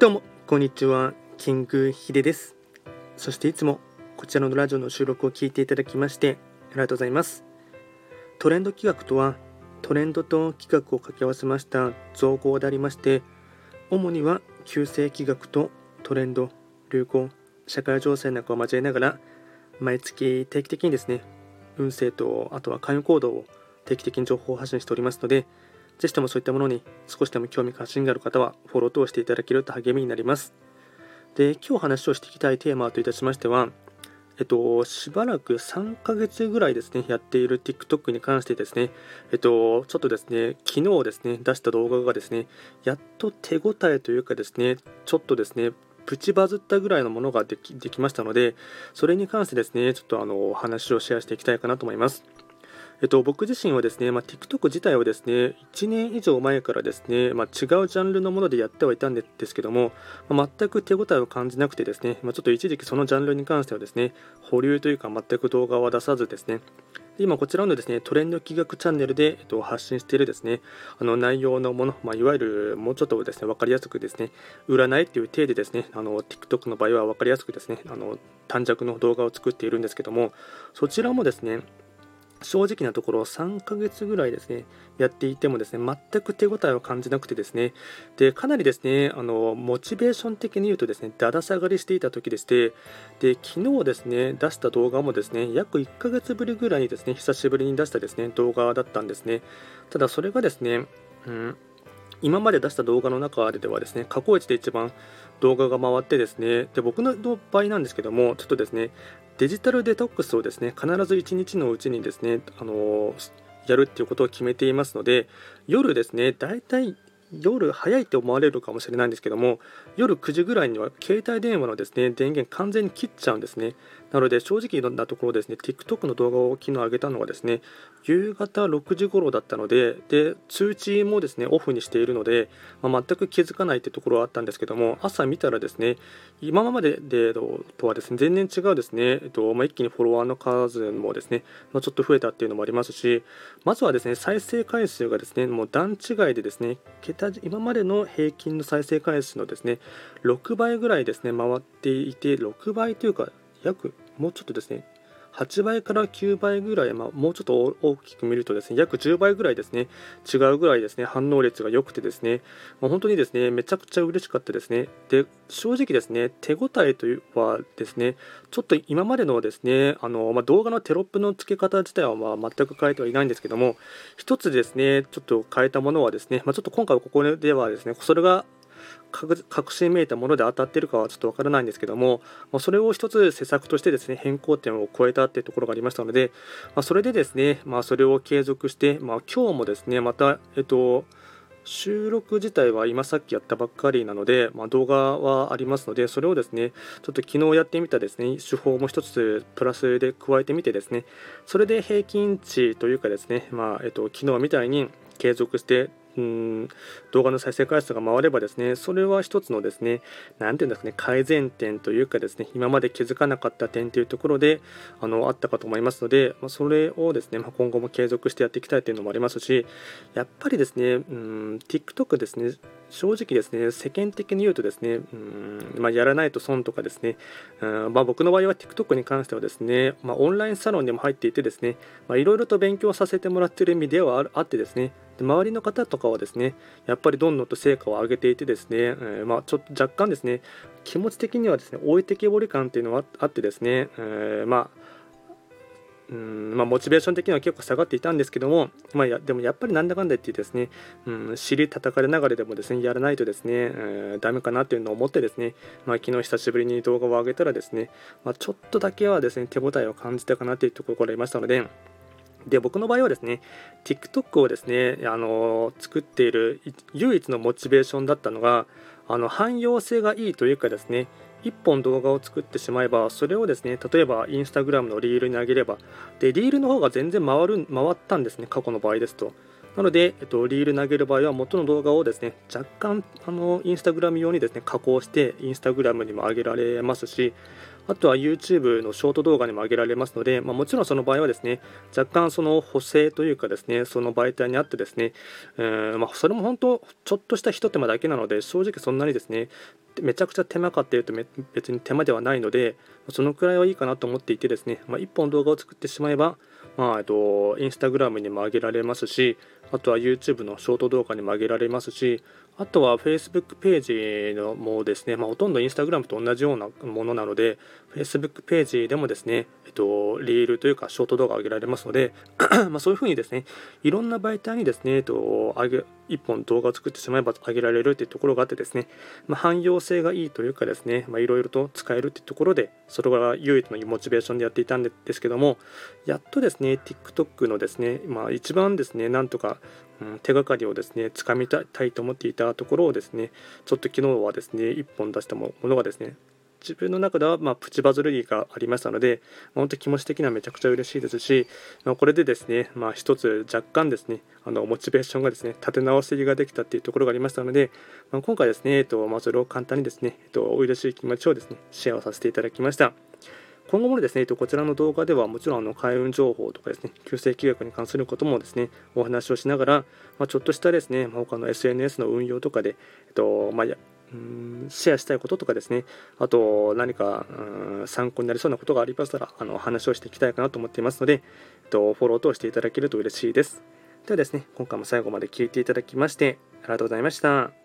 どうもこんにちは。キングヒデです。そしていつもこちらのラジオの収録を聞いていただきましてありがとうございます。トレンド企画とはトレンドと企画を掛け合わせました造語でありまして主には旧世企画とトレンド流行社会情勢なんかを交えながら毎月定期的にですね運勢とあとは関与行動を定期的に情報を発信しておりますのでぜひともそういったものに少しでも興味関心がある方はフォロー等していただけると励みになります。で、今日話をしていきたいテーマといたしましては、えっと、しばらく3ヶ月ぐらいですね、やっている TikTok に関してですね、えっと、ちょっとですね、昨日ですね、出した動画がですね、やっと手応えというかですね、ちょっとですね、プチバズったぐらいのものができできましたので、それに関してですね、ちょっとあのお話をシェアしていきたいかなと思います。えっと、僕自身はですね、まあ、TikTok 自体はですね、1年以上前からですね、まあ、違うジャンルのものでやってはいたんですけども、まあ、全く手応えを感じなくてですね、まちょっと一時期そのジャンルに関してはですね、保留というか全く動画は出さずですね、今こちらのですね、トレンド企画チャンネルで、えっと、発信しているですね、あの内容のもの、まあ、いわゆるもうちょっとですね、分かりやすくですね、占いっていう体でですね、あの TikTok の場合は分かりやすくですね、あの短尺の動画を作っているんですけども、そちらもですね、正直なところ3ヶ月ぐらいですねやっていてもですね全く手応えを感じなくてですねでかなりですねあのモチベーション的に言うとですねだだ下がりしていた時でしてで昨日ですね出した動画もですね約1ヶ月ぶりぐらいにですね久しぶりに出したですね動画だったんですね。ただそれがですね、うん、今まで出した動画の中ではですね過去一で一番動画が回ってですねで僕の場合なんですけどもちょっとですねデジタルデトックスをですね必ず1日のうちにですねあのやるっていうことを決めていますので夜ですねだいたい夜早いって思われるかもしれないんですけども夜9時ぐらいには携帯電話のですね電源完全に切っちゃうんですね。なので正直なところですね TikTok の動画を昨日上げたのはですね夕方6時頃だったのでで通知もですねオフにしているので、まあ、全く気づかないってところはあったんですけども朝見たらですね今まででとはですね全然違うですね、えっとまあ、一気にフォロワーの数もですね、まあ、ちょっと増えたっていうのもありますしまずはですね再生回数がですねもう段違いでですね桁今までの平均の再生回数のですね6倍ぐらいですね回っていて6倍というか約もうちょっとですね8倍から9倍ぐらい、まあ、もうちょっと大きく見るとですね約10倍ぐらいですね違うぐらいですね反応率が良くてですね、まあ、本当にですねめちゃくちゃ嬉しかったですね。で正直ですね手応えというはですねちょっと今までのですねあの、まあ、動画のテロップの付け方自体はまあ全く変えてはいないんですけども一つですねちょっと変えたものはですね、まちょっと今回ここではですねそれが確信めいたもので当たってるかはちょっとわからないんですけども、まそれを一つ施策としてですね変更点を超えたっていうところがありましたので、まそれでですね、まあ、それを継続して、まあ、今日もですねまた、えっと、収録自体は今さっきやったばっかりなので、まあ、動画はありますので、それをですね、ちょっと昨日やってみたですね、手法も一つプラスで加えてみてですね、それで平均値というかですね、まあ、えっと、昨日みたいに継続してうん。動画の再生回数が回ればですねそれは一つのですね何て言うんですかね改善点というかですね今まで気づかなかった点というところであのあったかと思いますので、ま、それをですね、ま、今後も継続してやっていきたいというのもありますしやっぱりですねうん TikTok ですね正直ですね世間的に言うとですねうん、まあ、やらないと損とかですねうん、まあ、僕の場合は TikTok に関してはですね、まオンラインサロンにも入っていてですねいろいろと勉強させてもらっている意味ではあってですねで周りの方とかはですねやっぱりどんどんと成果を上げていてですね、えー、まあ、ちょっと若干ですね気持ち的にはですね置いてけぼり感っていうのはあってですね、えー、まあうんまあ、モチベーション的には結構下がっていたんですけども、まあ、やでもやっぱりなんだかんだ言ってですね、うん、尻叩かれながらでもですねやらないとですね、えー、ダメかなっていうのを思ってですね、まあ、昨日久しぶりに動画を上げたらですね、まあ、ちょっとだけはですね手応えを感じたかなというところがありましたので、で僕の場合はですね TikTok をですねあの作っている唯一のモチベーションだったのがあの汎用性がいいというかですね1本動画を作ってしまえばそれをですね例えばインスタグラムのリールに上げればでリールの方が全然回る回ったんですね過去の場合ですと。なので、えっと、リール投げる場合は元の動画をですね若干あのインスタグラム用にですね加工してインスタグラムにも上げられますしあとは YouTube のショート動画にも上げられますので、まあ、もちろんその場合はですね若干その補正というかですねその媒体にあってですね、えー、まあ、それも本当ちょっとしたひと手間だけなので正直そんなにですねめちゃくちゃ手間かっていうと別に手間ではないのでそのくらいはいいかなと思っていてですね、まあ、1本動画を作ってしまえば、まあ、えっと、インスタグラムにも上げられますしあとは YouTube のショート動画にも上げられますしあとは Facebook ページのもですね、まあ、ほとんど Instagram と同じようなものなので Facebook ページでもですね、えっと、リールというかショート動画を上げられますので まそういうふうにですねいろんな媒体にですね、えっと、上げ1本動画を作ってしまえば上げられるというところがあってですね、まあ、汎用性がいいというかですねいろいろと使えるというところでそれが唯一のモチベーションでやっていたんですけどもやっとですね TikTok のですね、まあ、一番ですねなんとかうん、手がかりをですね掴みたいと思っていたところをですねちょっと昨日はですね1本出したものがですね自分の中ではまプチバズルリーがありましたので、まあ、本当気持ち的にはめちゃくちゃ嬉しいですし、まあ、これでですね、まあ、一つ若干ですねあのモチベーションがですね立て直しができたっていうところがありましたので、まあ、今回ですね、えっとまあ、それを簡単にですね、えっと、お嬉しい気持ちをですねシェアをさせていただきました。今後もですね、こちらの動画ではもちろんあの開運情報とかですね、旧正規約に関することもですね、お話をしながら、まあ、ちょっとしたですね、ま他の SNS の運用とかで、えっとまあ、うんシェアしたいこととかですね、あと何か参考になりそうなことがありましたら、あの話をしていきたいかなと思っていますので、えっと、フォローとしていただけると嬉しいです。ではですね、今回も最後まで聴いていただきまして、ありがとうございました。